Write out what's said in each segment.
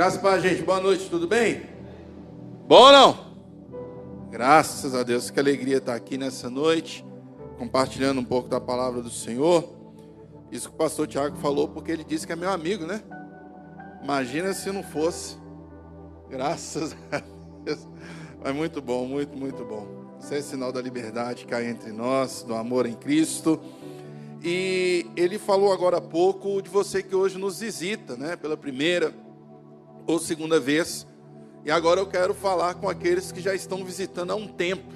Graças a gente. Boa noite, tudo bem? Bom ou não? Graças a Deus, que alegria estar aqui nessa noite, compartilhando um pouco da palavra do Senhor. Isso que o pastor Tiago falou, porque ele disse que é meu amigo, né? Imagina se não fosse. Graças a Deus. Mas muito bom, muito, muito bom. Isso é sinal da liberdade que há entre nós, do amor em Cristo. E ele falou agora há pouco de você que hoje nos visita, né? Pela primeira ou segunda vez. E agora eu quero falar com aqueles que já estão visitando há um tempo.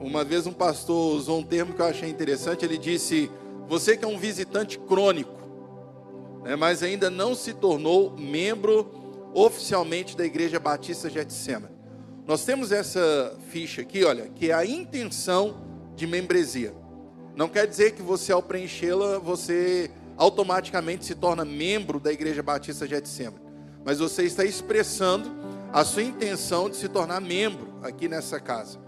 Uma vez um pastor usou um termo que eu achei interessante. Ele disse: Você que é um visitante crônico, né, mas ainda não se tornou membro oficialmente da Igreja Batista Getsemane. Nós temos essa ficha aqui, olha, que é a intenção de membresia. Não quer dizer que você, ao preenchê-la, você automaticamente se torna membro da Igreja Batista Getsemane mas você está expressando a sua intenção de se tornar membro aqui nessa casa.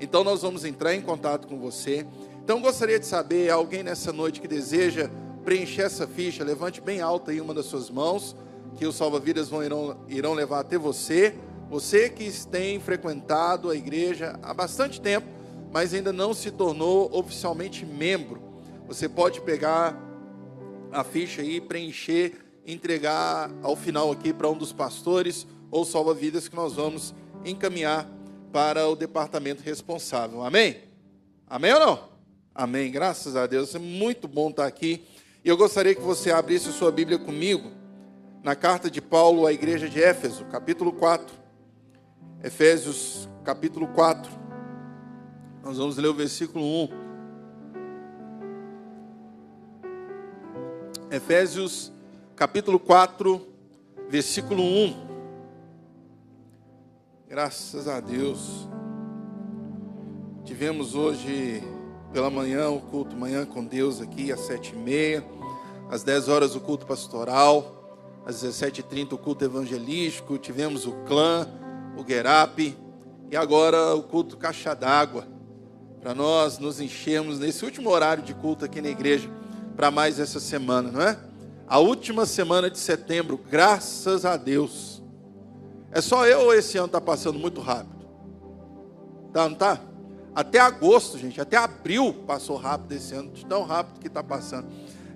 Então nós vamos entrar em contato com você. Então gostaria de saber, alguém nessa noite que deseja preencher essa ficha, levante bem alta aí uma das suas mãos, que os salva-vidas irão, irão levar até você. Você que tem frequentado a igreja há bastante tempo, mas ainda não se tornou oficialmente membro. Você pode pegar a ficha aí e preencher entregar ao final aqui para um dos pastores ou salva-vidas que nós vamos encaminhar para o departamento responsável. Amém? Amém ou não? Amém. Graças a Deus. É muito bom estar aqui. E eu gostaria que você abrisse sua Bíblia comigo na carta de Paulo à igreja de Éfeso, capítulo 4. Efésios, capítulo 4. Nós vamos ler o versículo 1. Efésios capítulo 4, versículo 1. Graças a Deus. Tivemos hoje pela manhã o culto Manhã com Deus aqui às sete e meia. Às 10 horas o culto pastoral. Às 17h30 o culto evangelístico. Tivemos o clã, o Guerap. E agora o culto caixa d'água. Para nós nos enchermos nesse último horário de culto aqui na igreja. Para mais essa semana, não é? A última semana de setembro, graças a Deus. É só eu ou esse ano está passando muito rápido? Tá, não tá? Até agosto, gente, até abril passou rápido esse ano, tão rápido que está passando.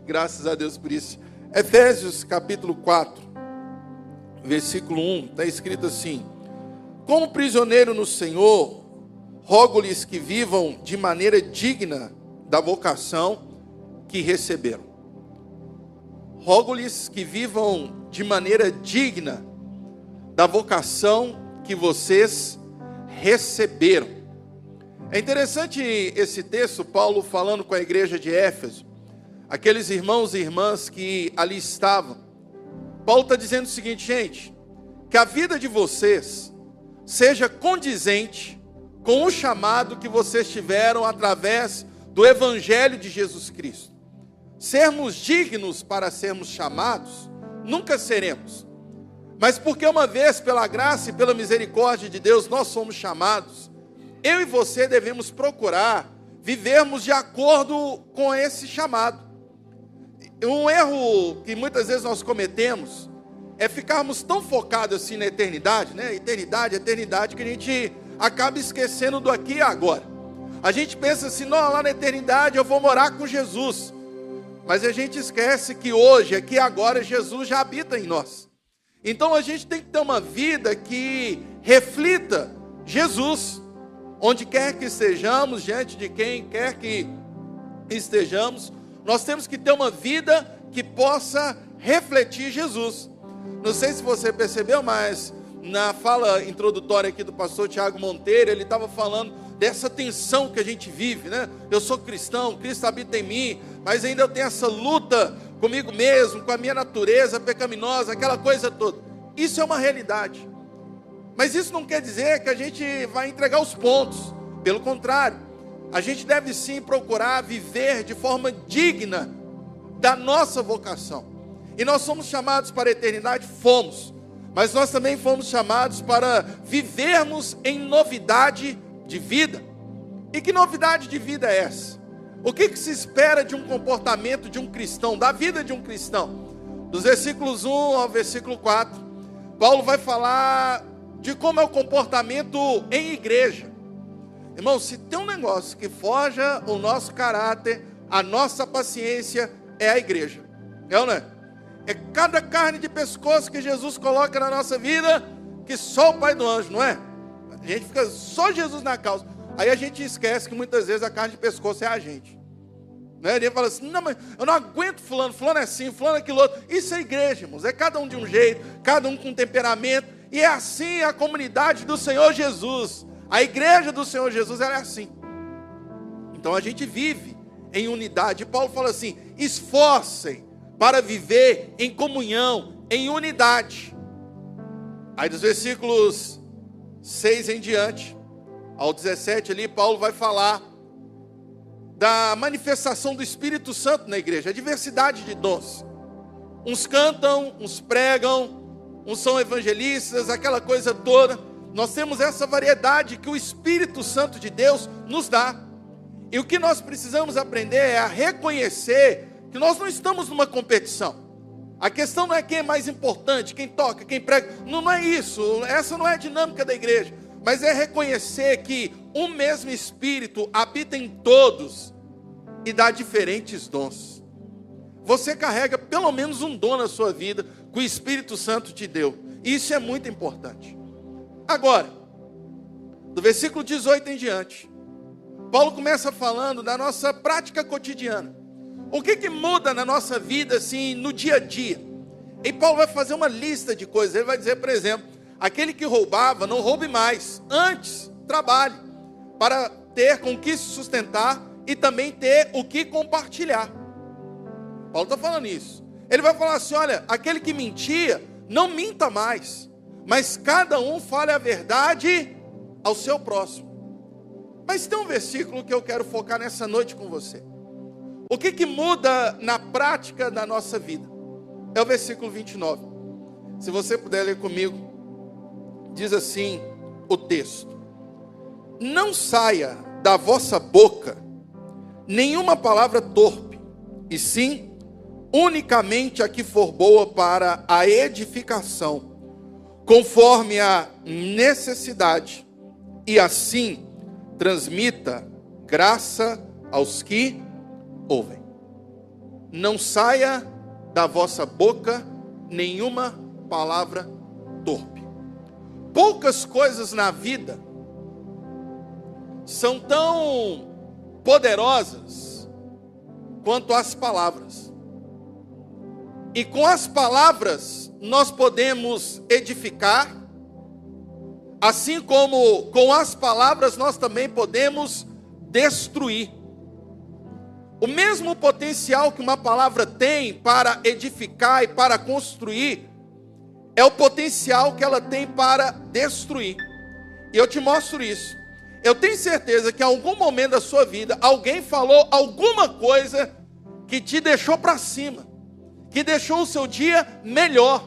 Graças a Deus por isso. Efésios capítulo 4, versículo 1, está escrito assim: Como prisioneiro no Senhor, rogo-lhes que vivam de maneira digna da vocação que receberam rogo-lhes que vivam de maneira digna da vocação que vocês receberam. É interessante esse texto, Paulo falando com a igreja de Éfeso, aqueles irmãos e irmãs que ali estavam. Paulo está dizendo o seguinte, gente, que a vida de vocês seja condizente com o chamado que vocês tiveram através do Evangelho de Jesus Cristo sermos dignos para sermos chamados, nunca seremos. Mas porque uma vez, pela graça e pela misericórdia de Deus, nós somos chamados, eu e você devemos procurar vivermos de acordo com esse chamado. Um erro que muitas vezes nós cometemos é ficarmos tão focados assim na eternidade, né? Eternidade, eternidade, que a gente acaba esquecendo do aqui e agora. A gente pensa assim, não, lá na eternidade eu vou morar com Jesus. Mas a gente esquece que hoje, aqui agora, Jesus já habita em nós. Então a gente tem que ter uma vida que reflita Jesus, onde quer que estejamos, diante de quem quer que estejamos, nós temos que ter uma vida que possa refletir Jesus. Não sei se você percebeu, mas na fala introdutória aqui do pastor Tiago Monteiro, ele estava falando dessa tensão que a gente vive, né? Eu sou cristão, Cristo habita em mim, mas ainda eu tenho essa luta comigo mesmo, com a minha natureza pecaminosa, aquela coisa toda. Isso é uma realidade. Mas isso não quer dizer que a gente vai entregar os pontos. Pelo contrário, a gente deve sim procurar viver de forma digna da nossa vocação. E nós somos chamados para a eternidade, fomos. Mas nós também fomos chamados para vivermos em novidade de vida. E que novidade de vida é essa? O que, que, se espera de um comportamento de um cristão, da vida de um cristão? Dos versículos 1 ao versículo 4, Paulo vai falar de como é o comportamento em igreja. Irmão, se tem um negócio que forja o nosso caráter, a nossa paciência, é a igreja. É ou não é? É cada carne de pescoço que Jesus coloca na nossa vida, que só o Pai do Anjo, não é? A gente fica só Jesus na causa. Aí a gente esquece que muitas vezes a carne de pescoço é a gente. Né? Ele fala assim: não, mas eu não aguento fulano, fulano é assim, fulano é aquilo outro. Isso é igreja, irmãos. É cada um de um jeito, cada um com um temperamento. E é assim a comunidade do Senhor Jesus. A igreja do Senhor Jesus é assim. Então a gente vive em unidade. E Paulo fala assim: esforcem para viver em comunhão, em unidade. Aí dos versículos 6 em diante, ao 17 ali, Paulo vai falar da manifestação do Espírito Santo na igreja, a diversidade de dons. Uns cantam, uns pregam, uns são evangelistas, aquela coisa toda. Nós temos essa variedade que o Espírito Santo de Deus nos dá. E o que nós precisamos aprender é a reconhecer que nós não estamos numa competição. A questão não é quem é mais importante, quem toca, quem prega. Não, não é isso. Essa não é a dinâmica da igreja mas é reconhecer que um mesmo Espírito habita em todos e dá diferentes dons. Você carrega pelo menos um dom na sua vida que o Espírito Santo te deu. Isso é muito importante. Agora, do versículo 18 em diante, Paulo começa falando da nossa prática cotidiana. O que, que muda na nossa vida, assim, no dia a dia? E Paulo vai fazer uma lista de coisas. Ele vai dizer, por exemplo, Aquele que roubava, não roube mais. Antes, trabalhe para ter com que se sustentar e também ter o que compartilhar. Paulo está falando isso. Ele vai falar assim: olha, aquele que mentia, não minta mais, mas cada um fale a verdade ao seu próximo. Mas tem um versículo que eu quero focar nessa noite com você. O que, que muda na prática da nossa vida? É o versículo 29. Se você puder ler comigo, diz assim o texto: Não saia da vossa boca nenhuma palavra torpe, e sim unicamente a que for boa para a edificação, conforme a necessidade, e assim transmita graça aos que ouvem. Não saia da vossa boca nenhuma palavra torpe poucas coisas na vida são tão poderosas quanto as palavras. E com as palavras nós podemos edificar, assim como com as palavras nós também podemos destruir. O mesmo potencial que uma palavra tem para edificar e para construir, é o potencial que ela tem para destruir. E eu te mostro isso. Eu tenho certeza que em algum momento da sua vida alguém falou alguma coisa que te deixou para cima, que deixou o seu dia melhor,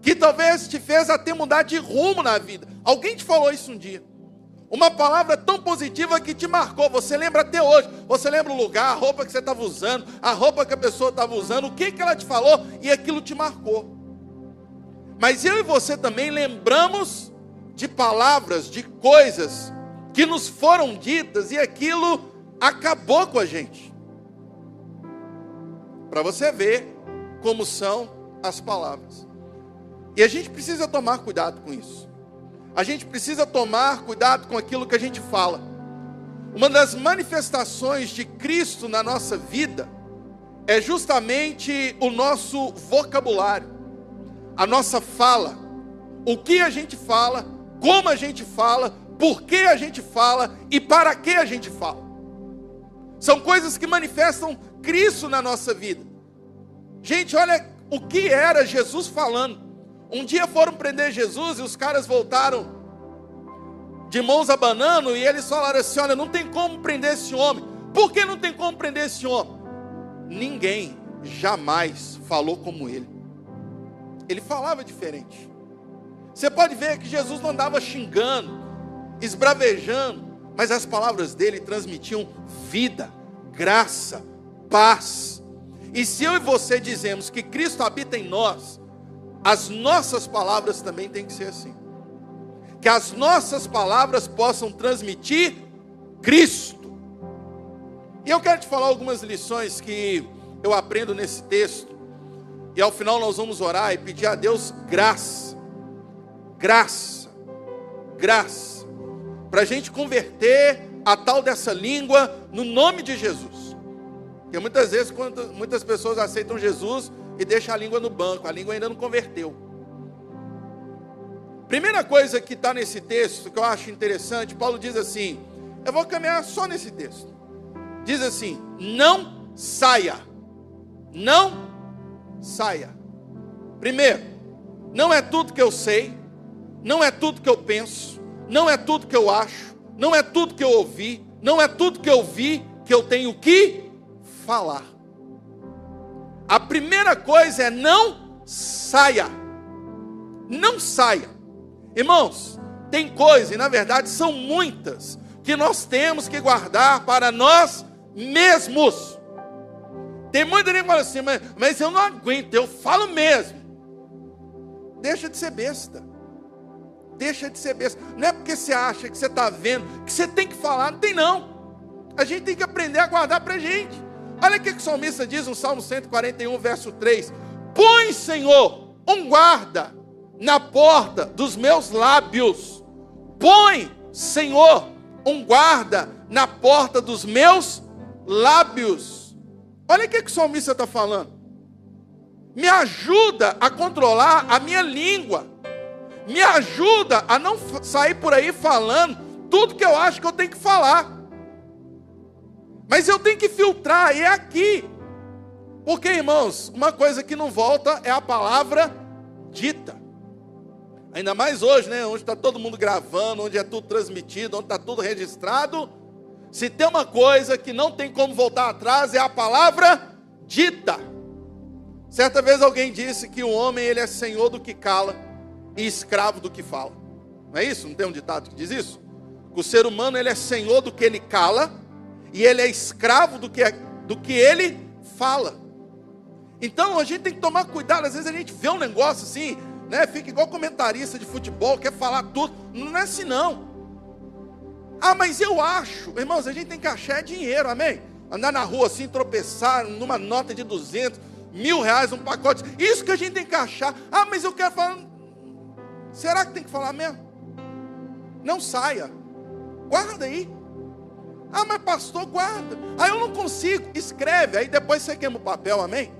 que talvez te fez até mudar de rumo na vida. Alguém te falou isso um dia. Uma palavra tão positiva que te marcou, você lembra até hoje. Você lembra o lugar, a roupa que você estava usando, a roupa que a pessoa estava usando, o que, que ela te falou e aquilo te marcou. Mas eu e você também lembramos de palavras, de coisas que nos foram ditas e aquilo acabou com a gente. Para você ver como são as palavras. E a gente precisa tomar cuidado com isso. A gente precisa tomar cuidado com aquilo que a gente fala. Uma das manifestações de Cristo na nossa vida é justamente o nosso vocabulário a nossa fala, o que a gente fala, como a gente fala, por que a gente fala e para que a gente fala. São coisas que manifestam Cristo na nossa vida. Gente, olha o que era Jesus falando. Um dia foram prender Jesus e os caras voltaram de mãos abanando e eles falaram assim: Olha, não tem como prender esse homem. Por que não tem como prender esse homem? Ninguém jamais falou como ele ele falava diferente. Você pode ver que Jesus não andava xingando, esbravejando, mas as palavras dele transmitiam vida, graça, paz. E se eu e você dizemos que Cristo habita em nós, as nossas palavras também têm que ser assim. Que as nossas palavras possam transmitir Cristo. E eu quero te falar algumas lições que eu aprendo nesse texto. E ao final nós vamos orar e pedir a Deus graça, graça, graça, para a gente converter a tal dessa língua no nome de Jesus. Porque muitas vezes, quando muitas pessoas aceitam Jesus e deixam a língua no banco, a língua ainda não converteu. Primeira coisa que está nesse texto que eu acho interessante, Paulo diz assim: eu vou caminhar só nesse texto. Diz assim: não saia, não saia. Primeiro, não é tudo que eu sei, não é tudo que eu penso, não é tudo que eu acho, não é tudo que eu ouvi, não é tudo que eu vi que eu tenho que falar. A primeira coisa é não saia. Não saia. Irmãos, tem coisa, e na verdade são muitas, que nós temos que guardar para nós mesmos. Tem muita gente que fala assim, mas, mas eu não aguento, eu falo mesmo. Deixa de ser besta. Deixa de ser besta. Não é porque você acha que você está vendo que você tem que falar, não tem não. A gente tem que aprender a guardar para a gente. Olha o que o salmista diz no Salmo 141, verso 3: Põe, Senhor, um guarda na porta dos meus lábios. Põe, Senhor, um guarda na porta dos meus lábios. Olha o que o salmista está falando. Me ajuda a controlar a minha língua me ajuda a não sair por aí falando tudo que eu acho que eu tenho que falar. Mas eu tenho que filtrar, e é aqui. Porque, irmãos, uma coisa que não volta é a palavra dita. Ainda mais hoje, né? Onde está todo mundo gravando, onde é tudo transmitido, onde está tudo registrado. Se tem uma coisa que não tem como voltar atrás, é a palavra dita. Certa vez alguém disse que o homem ele é senhor do que cala e escravo do que fala. Não é isso? Não tem um ditado que diz isso? O ser humano ele é senhor do que ele cala e ele é escravo do que, do que ele fala. Então a gente tem que tomar cuidado. Às vezes a gente vê um negócio assim, né? Fica igual comentarista de futebol, quer falar tudo. Não é assim não. Ah, mas eu acho, irmãos, a gente tem que achar dinheiro, amém? Andar na rua assim, tropeçar numa nota de 200, mil reais, um pacote. Isso que a gente tem que achar. Ah, mas eu quero falar. Será que tem que falar mesmo? Não saia. Guarda aí. Ah, mas pastor, guarda. Ah, eu não consigo. Escreve. Aí depois você queima o papel, amém?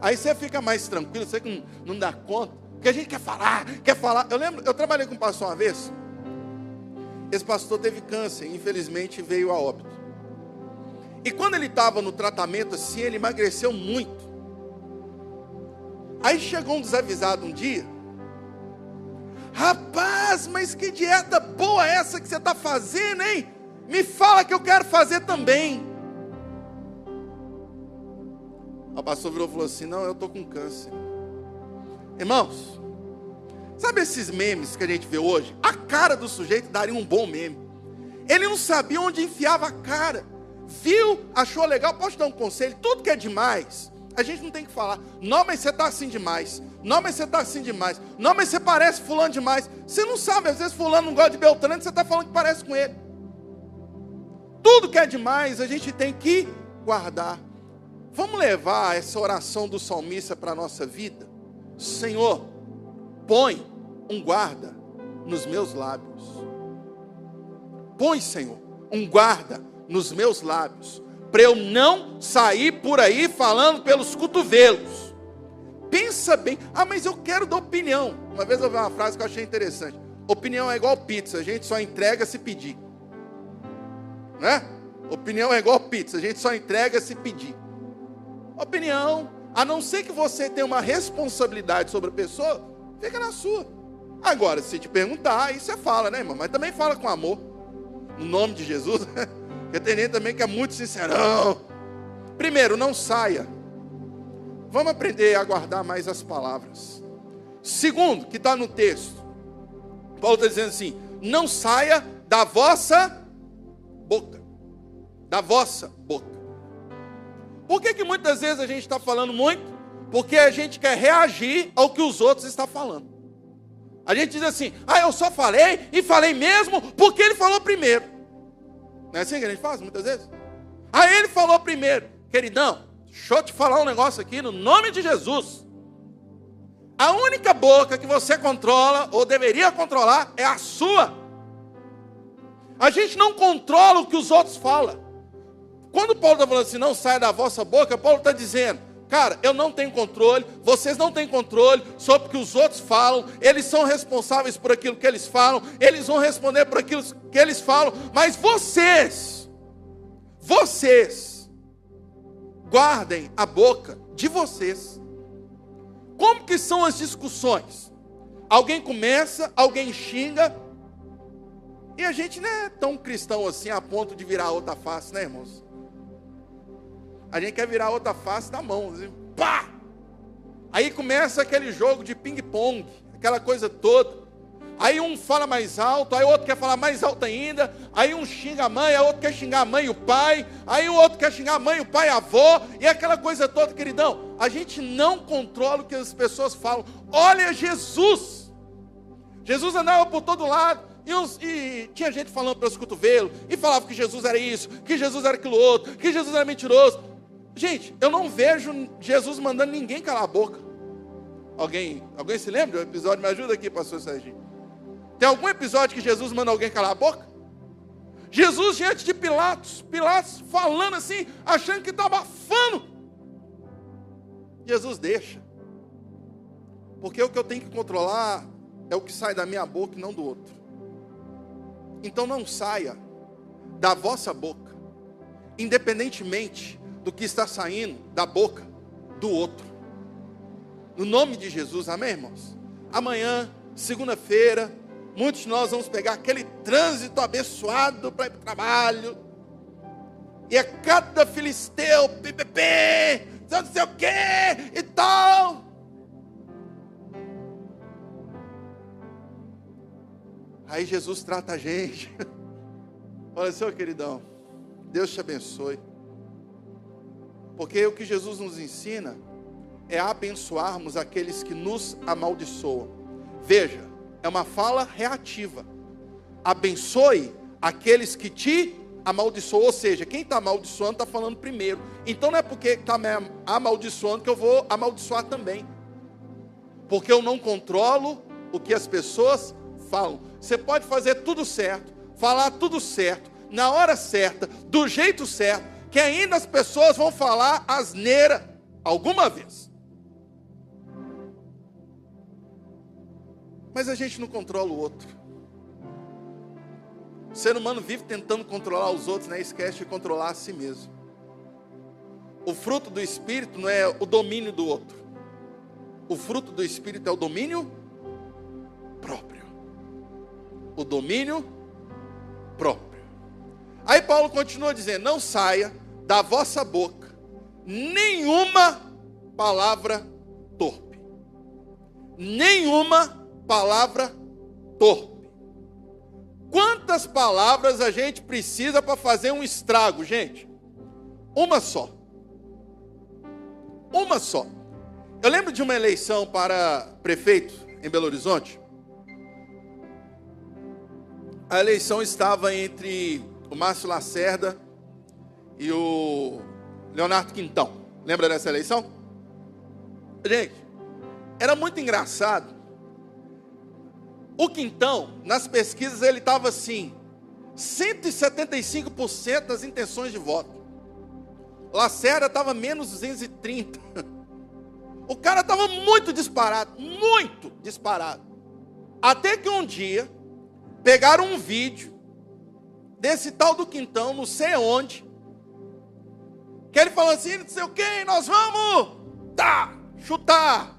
Aí você fica mais tranquilo, você não, não dá conta. Porque a gente quer falar, quer falar. Eu lembro, eu trabalhei com um pastor uma vez. Esse pastor teve câncer, infelizmente veio a óbito. E quando ele estava no tratamento assim, ele emagreceu muito. Aí chegou um desavisado um dia Rapaz, mas que dieta boa essa que você está fazendo, hein? Me fala que eu quero fazer também. O pastor virou e falou assim: Não, eu estou com câncer. Irmãos, sabe esses memes que a gente vê hoje? A cara do sujeito daria um bom meme. Ele não sabia onde enfiava a cara. Viu, achou legal, posso dar um conselho? Tudo que é demais, a gente não tem que falar. Não, mas você está assim demais. Não, mas você está assim demais. Não, mas você parece fulano demais. Você não sabe, às vezes fulano não gosta de Beltrano, você está falando que parece com ele. Tudo que é demais, a gente tem que guardar. Vamos levar essa oração do salmista para a nossa vida? Senhor, põe um guarda nos meus lábios. Põe, Senhor, um guarda nos meus lábios, para eu não sair por aí falando pelos cotovelos Pensa bem. Ah, mas eu quero dar opinião. Uma vez eu vi uma frase que eu achei interessante. Opinião é igual pizza, a gente só entrega se pedir. Né? Opinião é igual pizza, a gente só entrega se pedir. Opinião, a não ser que você tenha uma responsabilidade sobre a pessoa, fica na sua. Agora, se te perguntar, aí você fala, né, irmão? Mas também fala com amor. No nome de Jesus. Porque tem gente também que é muito sincerão. Primeiro, não saia Vamos aprender a guardar mais as palavras. Segundo, que está no texto, Paulo está dizendo assim: não saia da vossa boca. Da vossa boca. Por que, que muitas vezes a gente está falando muito? Porque a gente quer reagir ao que os outros estão falando. A gente diz assim: ah, eu só falei e falei mesmo porque ele falou primeiro. Não é assim que a gente faz muitas vezes? Ah, ele falou primeiro. Queridão, deixa eu te falar um negócio aqui no nome de Jesus. A única boca que você controla, ou deveria controlar, é a sua. A gente não controla o que os outros falam. Quando Paulo está falando assim, não saia da vossa boca, Paulo está dizendo, cara, eu não tenho controle, vocês não têm controle sobre o que os outros falam, eles são responsáveis por aquilo que eles falam, eles vão responder por aquilo que eles falam, mas vocês, vocês, guardem a boca de vocês. Como que são as discussões? Alguém começa, alguém xinga, e a gente não é tão cristão assim a ponto de virar outra face, né, irmãos? A gente quer virar outra face da mão, assim, pá! Aí começa aquele jogo de ping-pong, aquela coisa toda. Aí um fala mais alto, aí o outro quer falar mais alto ainda. Aí um xinga a mãe, aí outro quer xingar a mãe e o pai. Aí o outro quer xingar a mãe, o pai e a avó. E aquela coisa toda, queridão. A gente não controla o que as pessoas falam. Olha Jesus. Jesus andava por todo lado. E, e tinha gente falando pelos cotovelos. E falava que Jesus era isso, que Jesus era aquilo outro, que Jesus era mentiroso. Gente, eu não vejo Jesus mandando ninguém calar a boca. Alguém, alguém se lembra do episódio? Me ajuda aqui, pastor Serginho. Tem algum episódio que Jesus manda alguém calar a boca? Jesus diante de Pilatos, Pilatos falando assim, achando que estava abafando. Jesus deixa. Porque o que eu tenho que controlar é o que sai da minha boca e não do outro. Então não saia da vossa boca, independentemente do que está saindo da boca do outro. No nome de Jesus, amém, irmãos? Amanhã, segunda-feira, Muitos de nós vamos pegar aquele trânsito abençoado para ir para o trabalho. E é cada filisteu, PPP, não sei o que e tal. Aí Jesus trata a gente. Olha, seu queridão, Deus te abençoe. Porque o que Jesus nos ensina é abençoarmos aqueles que nos amaldiçoam. Veja, é uma fala reativa. Abençoe aqueles que te amaldiçoam. Ou seja, quem está amaldiçoando está falando primeiro. Então não é porque está me amaldiçoando que eu vou amaldiçoar também. Porque eu não controlo o que as pessoas falam. Você pode fazer tudo certo, falar tudo certo, na hora certa, do jeito certo, que ainda as pessoas vão falar asneira alguma vez. Mas a gente não controla o outro. O ser humano vive tentando controlar os outros, né? Esquece de controlar a si mesmo. O fruto do Espírito não é o domínio do outro. O fruto do Espírito é o domínio próprio. O domínio próprio. Aí Paulo continua dizendo: Não saia da vossa boca nenhuma palavra torpe. Nenhuma palavra torpe. Quantas palavras a gente precisa para fazer um estrago, gente? Uma só. Uma só. Eu lembro de uma eleição para prefeito em Belo Horizonte. A eleição estava entre o Márcio Lacerda e o Leonardo Quintão. Lembra dessa eleição? Gente, era muito engraçado o Quintão, nas pesquisas, ele estava assim: 175% das intenções de voto. Lacerda estava menos 230. O cara estava muito disparado, muito disparado. Até que um dia pegaram um vídeo desse tal do Quintão, não sei onde, que ele falou assim, não sei o que, nós vamos tá, chutar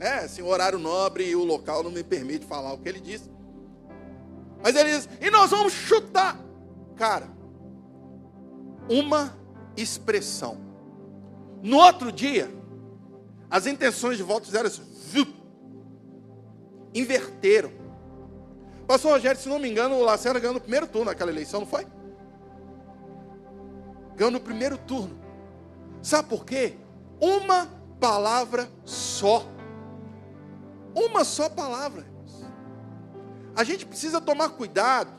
né? Assim, o horário nobre e o local não me permite falar o que ele disse. Mas ele diz: e nós vamos chutar. Cara, uma expressão. No outro dia, as intenções de voto fizeram assim, inverteram. Pastor Rogério, se não me engano, o Lacerda ganhou no primeiro turno naquela eleição, não foi? Ganhou no primeiro turno. Sabe por quê? Uma palavra só. Uma só palavra. A gente precisa tomar cuidado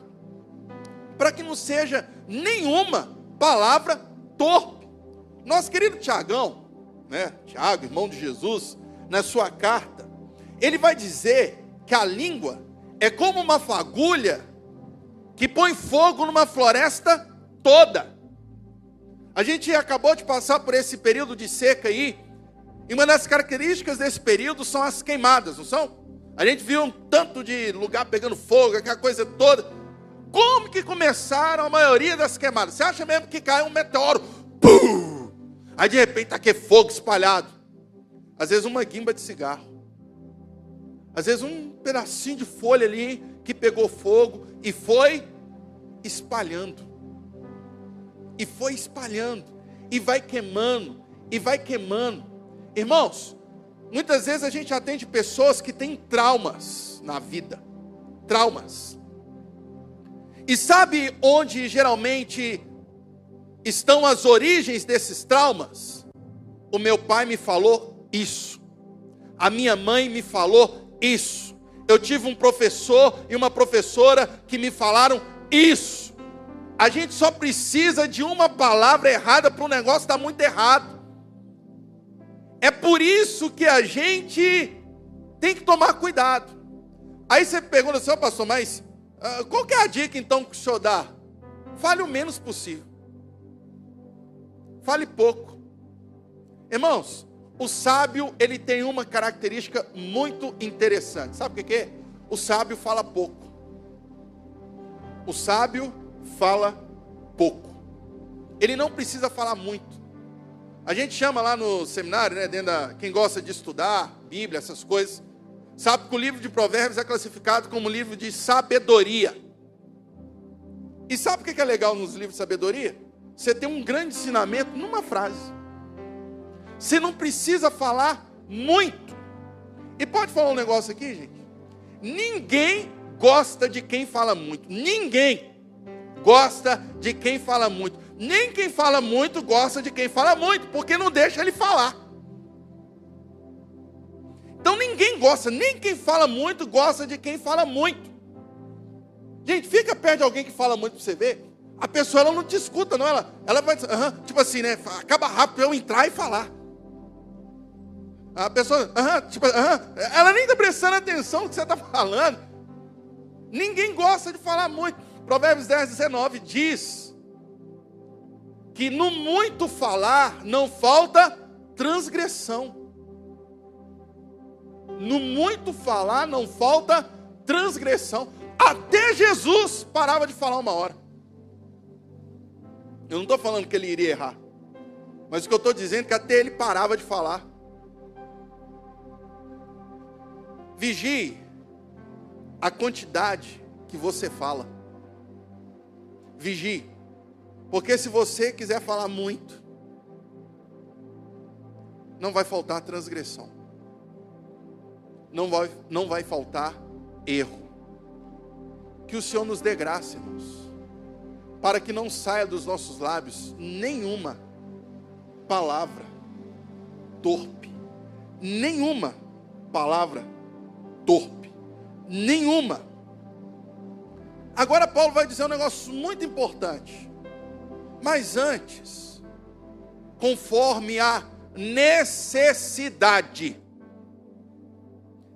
para que não seja nenhuma palavra torpe. Nosso querido Tiagão, né? Tiago, irmão de Jesus, na sua carta, ele vai dizer que a língua é como uma fagulha que põe fogo numa floresta toda. A gente acabou de passar por esse período de seca aí, e uma das características desse período são as queimadas, não são? A gente viu um tanto de lugar pegando fogo, aquela coisa toda. Como que começaram a maioria das queimadas? Você acha mesmo que caiu um meteoro? Pum! Aí de repente está aquele fogo espalhado. Às vezes uma guimba de cigarro. Às vezes um pedacinho de folha ali que pegou fogo e foi espalhando. E foi espalhando. E vai queimando. E vai queimando. Irmãos, muitas vezes a gente atende pessoas que têm traumas na vida. Traumas. E sabe onde geralmente estão as origens desses traumas? O meu pai me falou isso. A minha mãe me falou isso. Eu tive um professor e uma professora que me falaram isso. A gente só precisa de uma palavra errada para o negócio estar tá muito errado. É por isso que a gente tem que tomar cuidado. Aí você pergunta assim, oh, pastor, mas uh, qual que é a dica então que o senhor dá? Fale o menos possível. Fale pouco. Irmãos, o sábio, ele tem uma característica muito interessante. Sabe o que é? O sábio fala pouco. O sábio fala pouco. Ele não precisa falar muito. A gente chama lá no seminário, né, dentro da, quem gosta de estudar Bíblia, essas coisas, sabe que o livro de Provérbios é classificado como livro de sabedoria. E sabe o que é legal nos livros de sabedoria? Você tem um grande ensinamento numa frase. Você não precisa falar muito. E pode falar um negócio aqui, gente? Ninguém gosta de quem fala muito. Ninguém gosta de quem fala muito. Nem quem fala muito gosta de quem fala muito, porque não deixa ele falar. Então ninguém gosta, nem quem fala muito gosta de quem fala muito. Gente, fica perto de alguém que fala muito para você ver. A pessoa ela não te escuta, não. Ela, ela vai, uh tipo assim, né? Acaba rápido eu entrar e falar. A pessoa, uh tipo, ela nem está prestando atenção no que você está falando. Ninguém gosta de falar muito. Provérbios 10, 19 diz que no muito falar não falta transgressão. No muito falar não falta transgressão. Até Jesus parava de falar uma hora. Eu não estou falando que ele iria errar. Mas o que eu estou dizendo é que até ele parava de falar. Vigie a quantidade que você fala. Vigie. Porque se você quiser falar muito, não vai faltar transgressão. Não vai, não vai faltar erro. Que o Senhor nos dê graça, irmãos. Para que não saia dos nossos lábios nenhuma palavra torpe. Nenhuma palavra torpe. Nenhuma. Agora Paulo vai dizer um negócio muito importante. Mas antes, conforme a necessidade.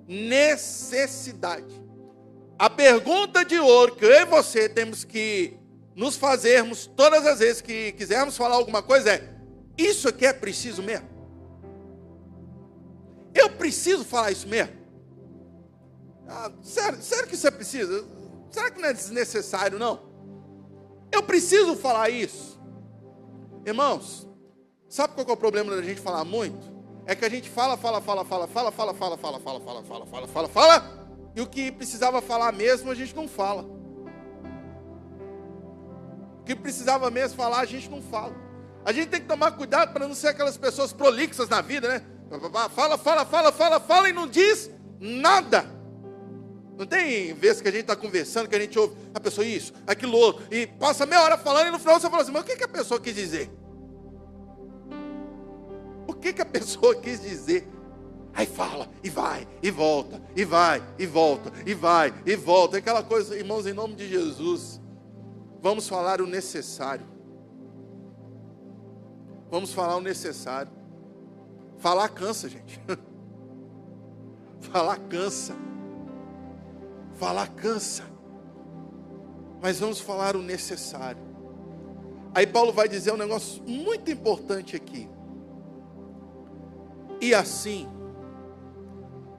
Necessidade. A pergunta de ouro que eu e você temos que nos fazermos todas as vezes que quisermos falar alguma coisa é: isso aqui é preciso mesmo? Eu preciso falar isso mesmo? Ah, sério, sério que isso é preciso? Será que não é desnecessário, não? Eu preciso falar isso. Irmãos, sabe qual é o problema da gente falar muito? É que a gente fala, fala, fala, fala, fala, fala, fala, fala, fala, fala, fala, fala, fala, fala, e o que precisava falar mesmo a gente não fala. O que precisava mesmo falar a gente não fala. A gente tem que tomar cuidado para não ser aquelas pessoas prolixas na vida, né? Fala, fala, fala, fala, fala e não diz nada. Não tem vezes que a gente está conversando, que a gente ouve a pessoa isso, aquilo outro, e passa meia hora falando e no final você fala assim, mas o que, que a pessoa quis dizer? O que, que a pessoa quis dizer? Aí fala, e vai, e volta, e vai, e volta, e vai, e volta. Aquela coisa, irmãos, em nome de Jesus, vamos falar o necessário. Vamos falar o necessário. Falar cansa, gente. Falar cansa. Falar cansa. Mas vamos falar o necessário. Aí Paulo vai dizer um negócio muito importante aqui. E assim,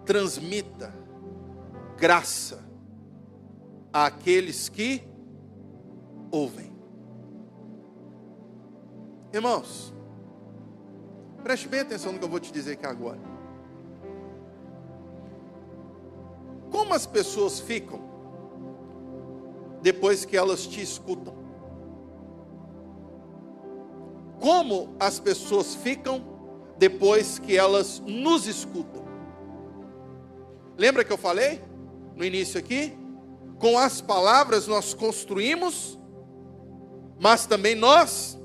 transmita graça àqueles que ouvem. Irmãos, preste bem atenção no que eu vou te dizer aqui agora. Como as pessoas ficam depois que elas te escutam? Como as pessoas ficam depois que elas nos escutam? Lembra que eu falei no início aqui? Com as palavras nós construímos, mas também nós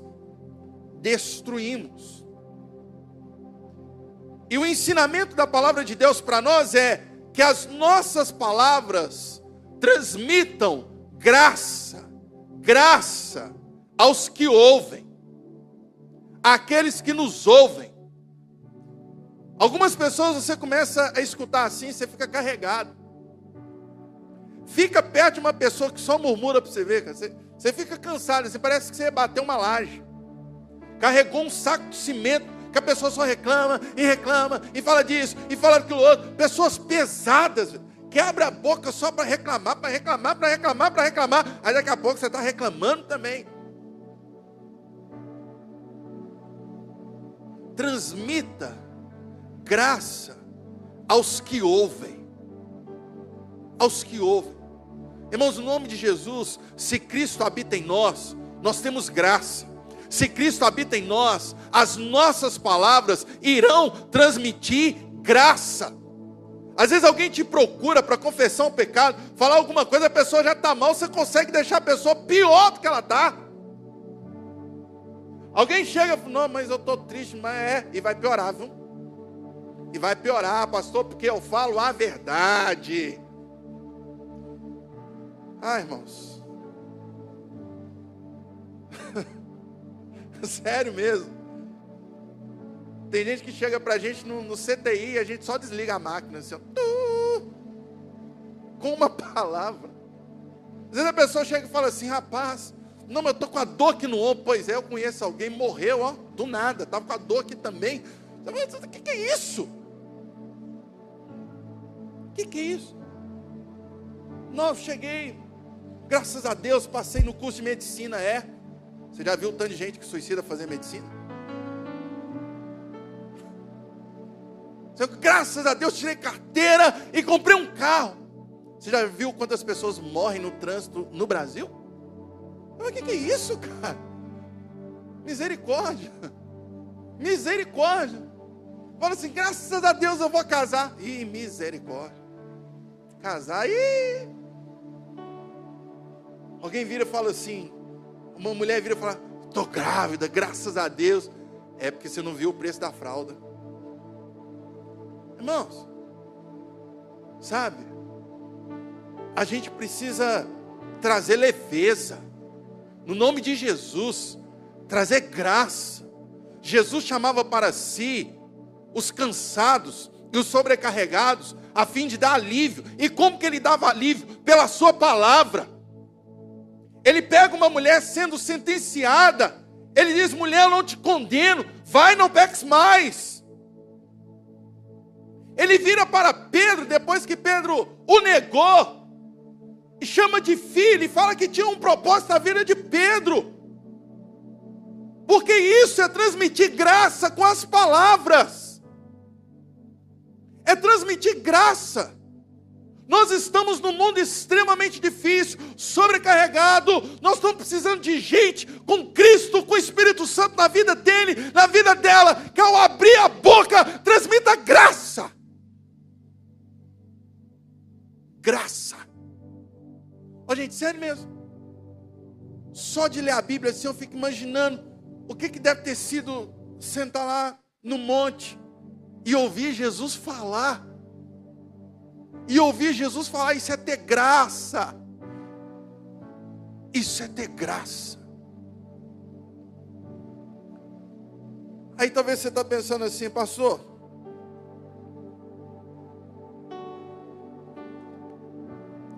destruímos. E o ensinamento da palavra de Deus para nós é que as nossas palavras transmitam graça, graça aos que ouvem, àqueles que nos ouvem. Algumas pessoas você começa a escutar assim, você fica carregado. Fica perto de uma pessoa que só murmura para você ver, você, você fica cansado, você parece que você bateu uma laje. Carregou um saco de cimento, que a pessoa só reclama e reclama, e fala disso, e fala daquilo outro. Pessoas pesadas, quebra a boca só para reclamar, para reclamar, para reclamar, para reclamar. Aí daqui a pouco você está reclamando também. Transmita graça aos que ouvem. Aos que ouvem. Irmãos, no nome de Jesus, se Cristo habita em nós, nós temos graça. Se Cristo habita em nós, as nossas palavras irão transmitir graça. Às vezes alguém te procura para confessar um pecado, falar alguma coisa, a pessoa já está mal, você consegue deixar a pessoa pior do que ela está. Alguém chega e fala, não, mas eu estou triste, mas é, e vai piorar, viu? E vai piorar, pastor, porque eu falo a verdade. Ah, irmãos. Sério mesmo. Tem gente que chega pra gente no, no CTI e a gente só desliga a máquina assim, ó, com uma palavra. Às vezes a pessoa chega e fala assim, rapaz, não, mas eu tô com a dor aqui no ombro. Pois é, eu conheço alguém, morreu, ó, do nada, estava com a dor aqui também. O que, que é isso? O que, que é isso? Não, cheguei, graças a Deus, passei no curso de medicina, é. Você já viu o tanto de gente que suicida fazer medicina? Graças a Deus tirei carteira e comprei um carro. Você já viu quantas pessoas morrem no trânsito no Brasil? O que, que é isso, cara? Misericórdia. Misericórdia. Fala assim, graças a Deus eu vou casar. Ih, misericórdia casar e alguém vira e fala assim, uma mulher vira e fala, estou grávida, graças a Deus. É porque você não viu o preço da fralda. Irmãos, sabe? A gente precisa trazer leveza. No nome de Jesus, trazer graça. Jesus chamava para si os cansados e os sobrecarregados a fim de dar alívio. E como que ele dava alívio? Pela sua palavra. Ele pega uma mulher sendo sentenciada, ele diz: mulher, eu não te condeno, vai, não peques mais. Ele vira para Pedro, depois que Pedro o negou, e chama de filho, e fala que tinha um propósito na vida de Pedro, porque isso é transmitir graça com as palavras é transmitir graça. Nós estamos num mundo extremamente difícil, sobrecarregado. Nós estamos precisando de gente com Cristo, com o Espírito Santo na vida dele, na vida dela, que ao abrir a boca transmita graça. Graça. Ó, gente, sério mesmo. Só de ler a Bíblia assim, eu fico imaginando o que, que deve ter sido sentar lá no monte e ouvir Jesus falar. E ouvir Jesus falar, isso é ter graça. Isso é ter graça. Aí talvez você está pensando assim, pastor.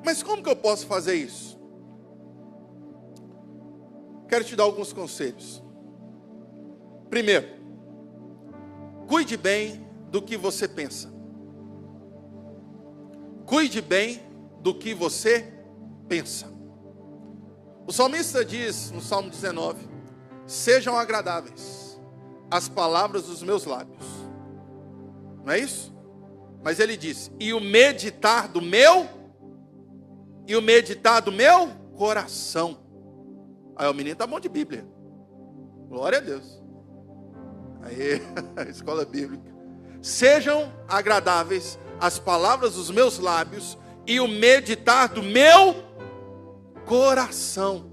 Mas como que eu posso fazer isso? Quero te dar alguns conselhos. Primeiro, cuide bem do que você pensa. Cuide bem do que você pensa. O salmista diz no Salmo 19: Sejam agradáveis as palavras dos meus lábios. Não é isso? Mas ele diz: E o meditar do meu, e o meditar do meu coração. Aí o menino está bom de Bíblia. Glória a Deus. Aí, escola bíblica. Sejam agradáveis as palavras dos meus lábios e o meditar do meu coração.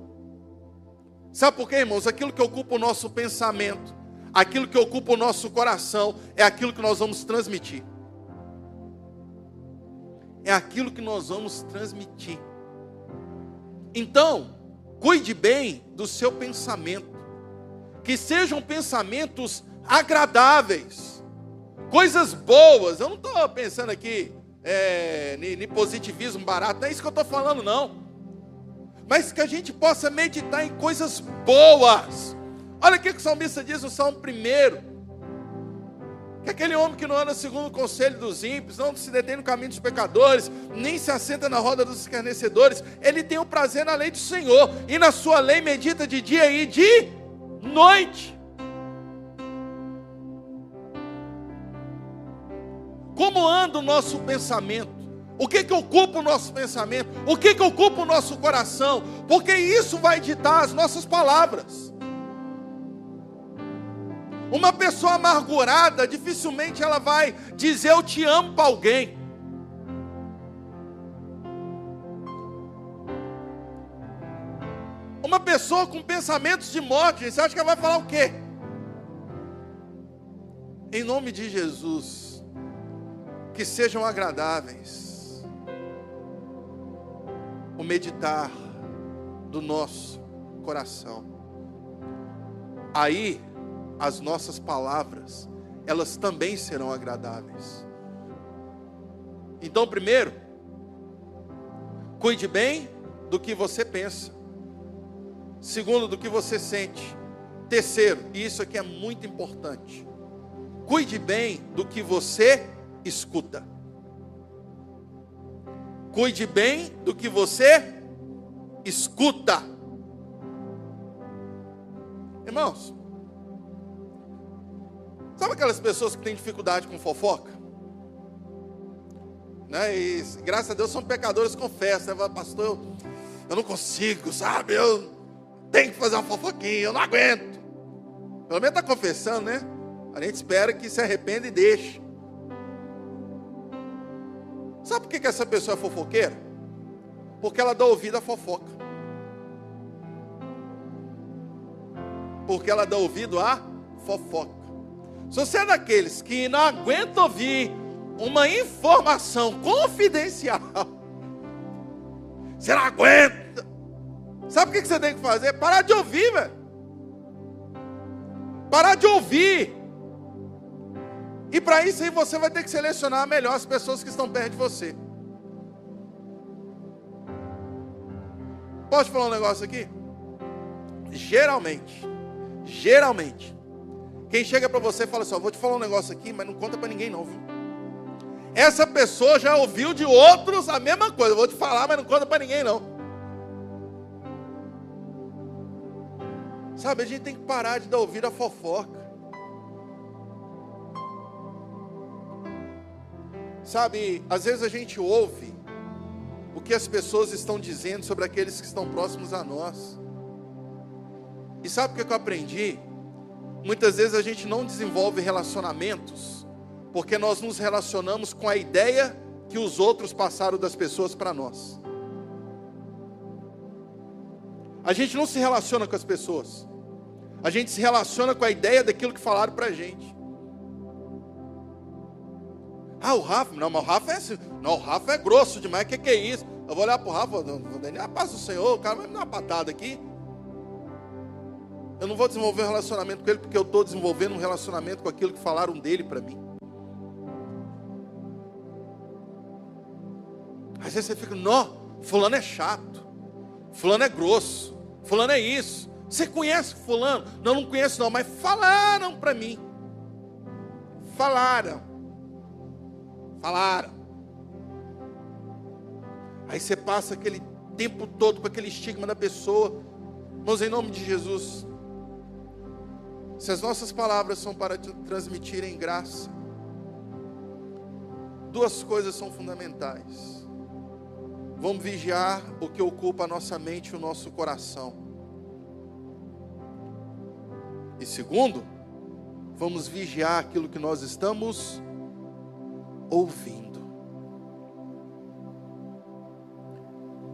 Sabe por quê, irmãos? Aquilo que ocupa o nosso pensamento, aquilo que ocupa o nosso coração, é aquilo que nós vamos transmitir. É aquilo que nós vamos transmitir. Então, cuide bem do seu pensamento, que sejam pensamentos agradáveis, coisas boas. Eu não estou pensando aqui é, em positivismo barato, não é isso que eu estou falando, não mas que a gente possa meditar em coisas boas. Olha o que o salmista diz no Salmo 1. Que aquele homem que não anda segundo o conselho dos ímpios, não se detém no caminho dos pecadores, nem se assenta na roda dos escarnecedores, ele tem o prazer na lei do Senhor, e na sua lei medita de dia e de noite. Como anda o nosso pensamento? O que que ocupa o nosso pensamento? O que que ocupa o nosso coração? Porque isso vai ditar as nossas palavras. Uma pessoa amargurada, dificilmente ela vai dizer eu te amo para alguém. Uma pessoa com pensamentos de morte, você acha que ela vai falar o quê? Em nome de Jesus, que sejam agradáveis o meditar do nosso coração. Aí as nossas palavras, elas também serão agradáveis. Então, primeiro, cuide bem do que você pensa. Segundo, do que você sente. Terceiro, e isso aqui é muito importante. Cuide bem do que você escuta. Cuide bem do que você escuta. Irmãos, sabe aquelas pessoas que têm dificuldade com fofoca? Né? E graças a Deus são pecadores, confessam, né? Pastor, eu, eu não consigo, sabe? Eu tenho que fazer uma fofoquinha, eu não aguento. Pelo menos está confessando, né? A gente espera que se arrependa e deixe. Sabe por que, essa pessoa é fofoqueira? Porque ela dá ouvido à fofoca. Porque ela dá ouvido à fofoca. Se você é daqueles que não aguenta ouvir uma informação confidencial, você não aguenta. Sabe o que você tem que fazer? Parar de ouvir, velho. Parar de ouvir. E para isso aí você vai ter que selecionar melhor as pessoas que estão perto de você. Posso falar um negócio aqui? Geralmente, geralmente, quem chega para você e fala assim: ó, vou te falar um negócio aqui, mas não conta para ninguém não, viu? Essa pessoa já ouviu de outros a mesma coisa. vou te falar, mas não conta para ninguém não. Sabe, a gente tem que parar de dar ouvido a fofoca. Sabe, às vezes a gente ouve o que as pessoas estão dizendo sobre aqueles que estão próximos a nós. E sabe o que eu aprendi? Muitas vezes a gente não desenvolve relacionamentos porque nós nos relacionamos com a ideia que os outros passaram das pessoas para nós. A gente não se relaciona com as pessoas, a gente se relaciona com a ideia daquilo que falaram para a gente. Ah, o Rafa, não, mas o Rafa é assim. Não, o Rafa é grosso demais. O que, que é isso? Eu vou olhar pro Rafa, Daniel, a paz do Senhor, o cara vai me dar uma patada aqui. Eu não vou desenvolver um relacionamento com ele porque eu estou desenvolvendo um relacionamento com aquilo que falaram dele para mim. Às vezes você fica, não, fulano é chato, fulano é grosso, fulano é isso. Você conhece fulano? Não, não conheço não, mas falaram para mim. Falaram. Falaram. Aí você passa aquele tempo todo com aquele estigma da pessoa. Irmãos, em nome de Jesus, se as nossas palavras são para transmitirem graça, duas coisas são fundamentais. Vamos vigiar o que ocupa a nossa mente e o nosso coração. E segundo, vamos vigiar aquilo que nós estamos ouvindo.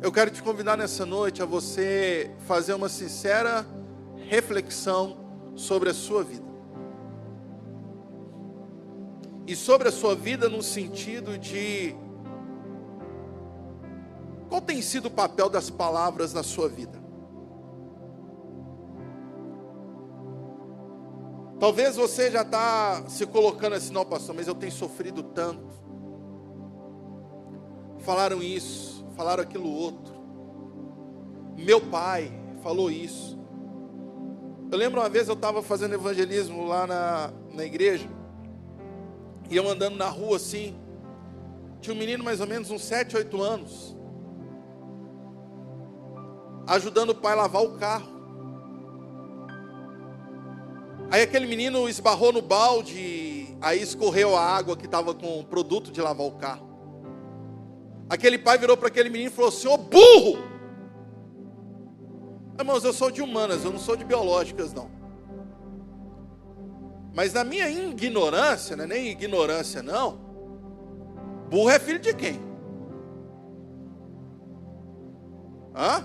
Eu quero te convidar nessa noite a você fazer uma sincera reflexão sobre a sua vida. E sobre a sua vida no sentido de qual tem sido o papel das palavras na sua vida? Talvez você já está se colocando assim, não, pastor, mas eu tenho sofrido tanto. Falaram isso, falaram aquilo outro. Meu pai falou isso. Eu lembro uma vez eu estava fazendo evangelismo lá na, na igreja, e eu andando na rua assim, tinha um menino mais ou menos uns 7, 8 anos, ajudando o pai a lavar o carro. Aí aquele menino esbarrou no balde, aí escorreu a água que estava com o produto de lavar o carro. Aquele pai virou para aquele menino e falou: Senhor burro! Irmãos, eu sou de humanas, eu não sou de biológicas, não. Mas na minha ignorância, não é nem ignorância, não. Burro é filho de quem? Hã?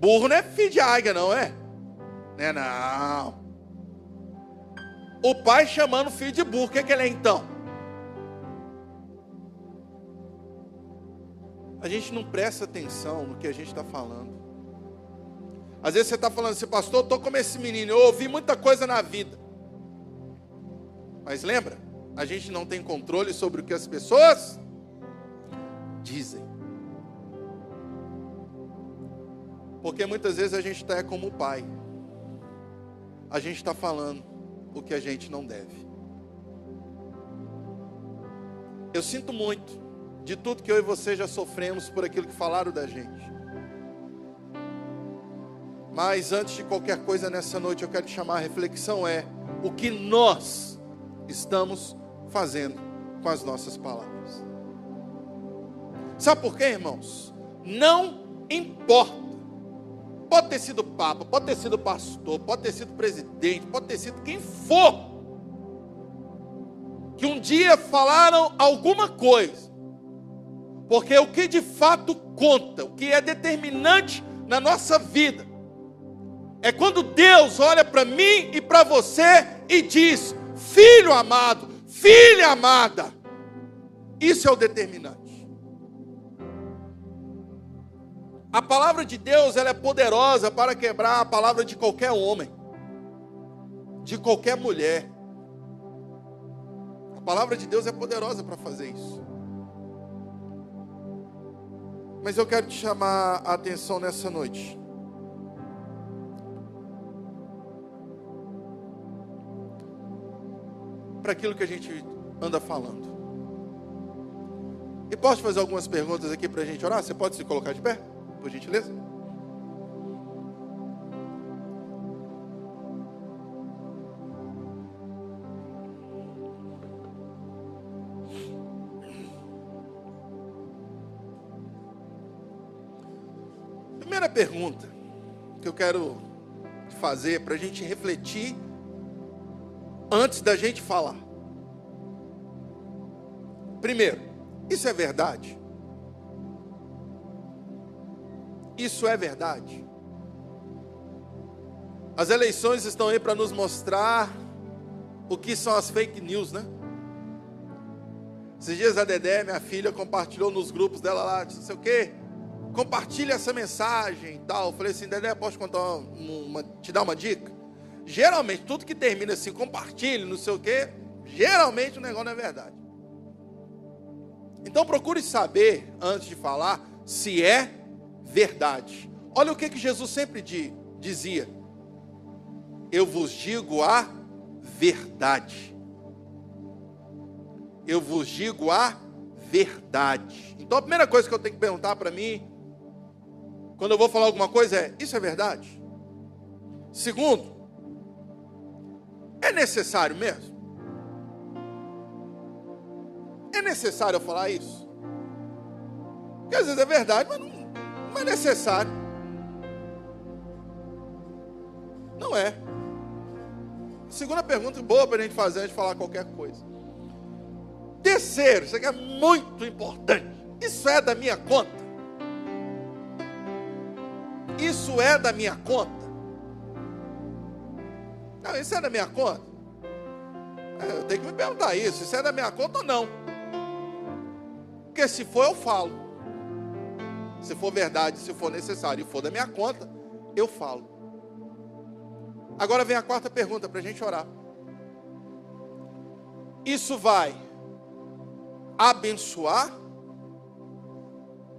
Burro não é filho de águia, não é? Não é não. O pai chamando o filho de burro, o que, é que ele é então? A gente não presta atenção no que a gente está falando. Às vezes você está falando assim, pastor, eu estou como esse menino, eu ouvi muita coisa na vida. Mas lembra, a gente não tem controle sobre o que as pessoas dizem. Porque muitas vezes a gente está como o pai. A gente está falando o que a gente não deve. Eu sinto muito de tudo que eu e você já sofremos por aquilo que falaram da gente. Mas antes de qualquer coisa nessa noite, eu quero te chamar a reflexão é o que nós estamos fazendo com as nossas palavras. Sabe por quê, irmãos? Não importa. Pode ter sido papa, pode ter sido pastor, pode ter sido presidente, pode ter sido quem for. Que um dia falaram alguma coisa. Porque o que de fato conta, o que é determinante na nossa vida, é quando Deus olha para mim e para você e diz: Filho amado, filha amada. Isso é o determinante. A palavra de Deus ela é poderosa para quebrar a palavra de qualquer homem, de qualquer mulher. A palavra de Deus é poderosa para fazer isso. Mas eu quero te chamar a atenção nessa noite para aquilo que a gente anda falando. E posso fazer algumas perguntas aqui para a gente orar? Você pode se colocar de pé, por gentileza? Primeira pergunta que eu quero fazer para a gente refletir antes da gente falar. Primeiro, isso é verdade? Isso é verdade? As eleições estão aí para nos mostrar o que são as fake news, né? Esses dias a Dedé, minha filha, compartilhou nos grupos dela lá, não sei o quê, compartilha essa mensagem e tal. Eu falei assim, Dedé, posso contar uma, uma, te dar uma dica? Geralmente, tudo que termina assim, compartilhe, não sei o quê, geralmente o negócio não é verdade. Então procure saber, antes de falar, se é verdade. Olha o que, que Jesus sempre dizia: Eu vos digo a verdade. Eu vos digo a verdade. Então a primeira coisa que eu tenho que perguntar para mim, quando eu vou falar alguma coisa, é: Isso é verdade? Segundo, é necessário mesmo? É necessário eu falar isso? Porque às vezes é verdade, mas não, não é necessário. Não é. Segunda pergunta boa para a gente fazer antes de falar qualquer coisa. Terceiro, isso aqui é muito importante. Isso é da minha conta. Isso é da minha conta. Não, isso é da minha conta. É, eu tenho que me perguntar isso. Isso é da minha conta ou não? Porque se for, eu falo. Se for verdade, se for necessário e for da minha conta, eu falo. Agora vem a quarta pergunta para a gente orar. Isso vai abençoar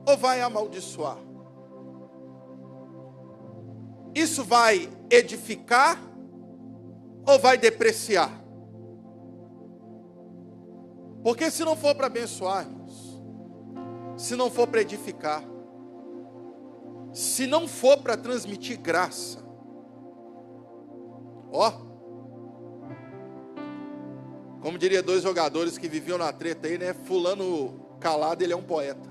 ou vai amaldiçoar? Isso vai edificar ou vai depreciar? Porque se não for para abençoar, irmãos, se não for para edificar, se não for para transmitir graça, ó, como diria dois jogadores que viviam na treta aí, né? Fulano calado, ele é um poeta.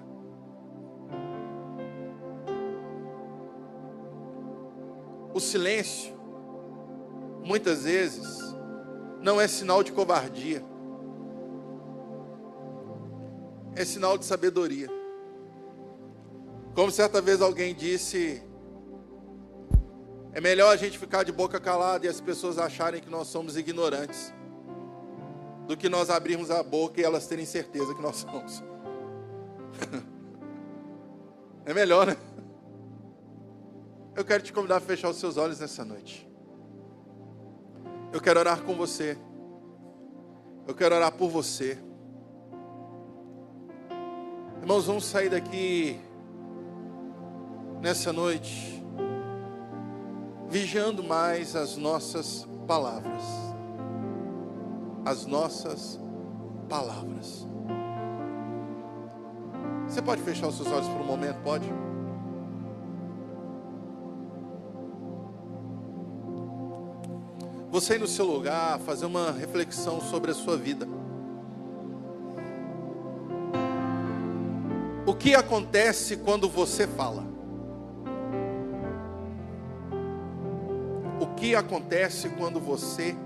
O silêncio, muitas vezes, não é sinal de covardia, é sinal de sabedoria. Como certa vez alguém disse, é melhor a gente ficar de boca calada e as pessoas acharem que nós somos ignorantes, do que nós abrirmos a boca e elas terem certeza que nós somos. é melhor, né? Eu quero te convidar a fechar os seus olhos nessa noite. Eu quero orar com você. Eu quero orar por você. Irmãos, vamos sair daqui nessa noite vigiando mais as nossas palavras. As nossas palavras. Você pode fechar os seus olhos por um momento, pode? Você ir no seu lugar, fazer uma reflexão sobre a sua vida. O que acontece quando você fala? Que acontece quando você?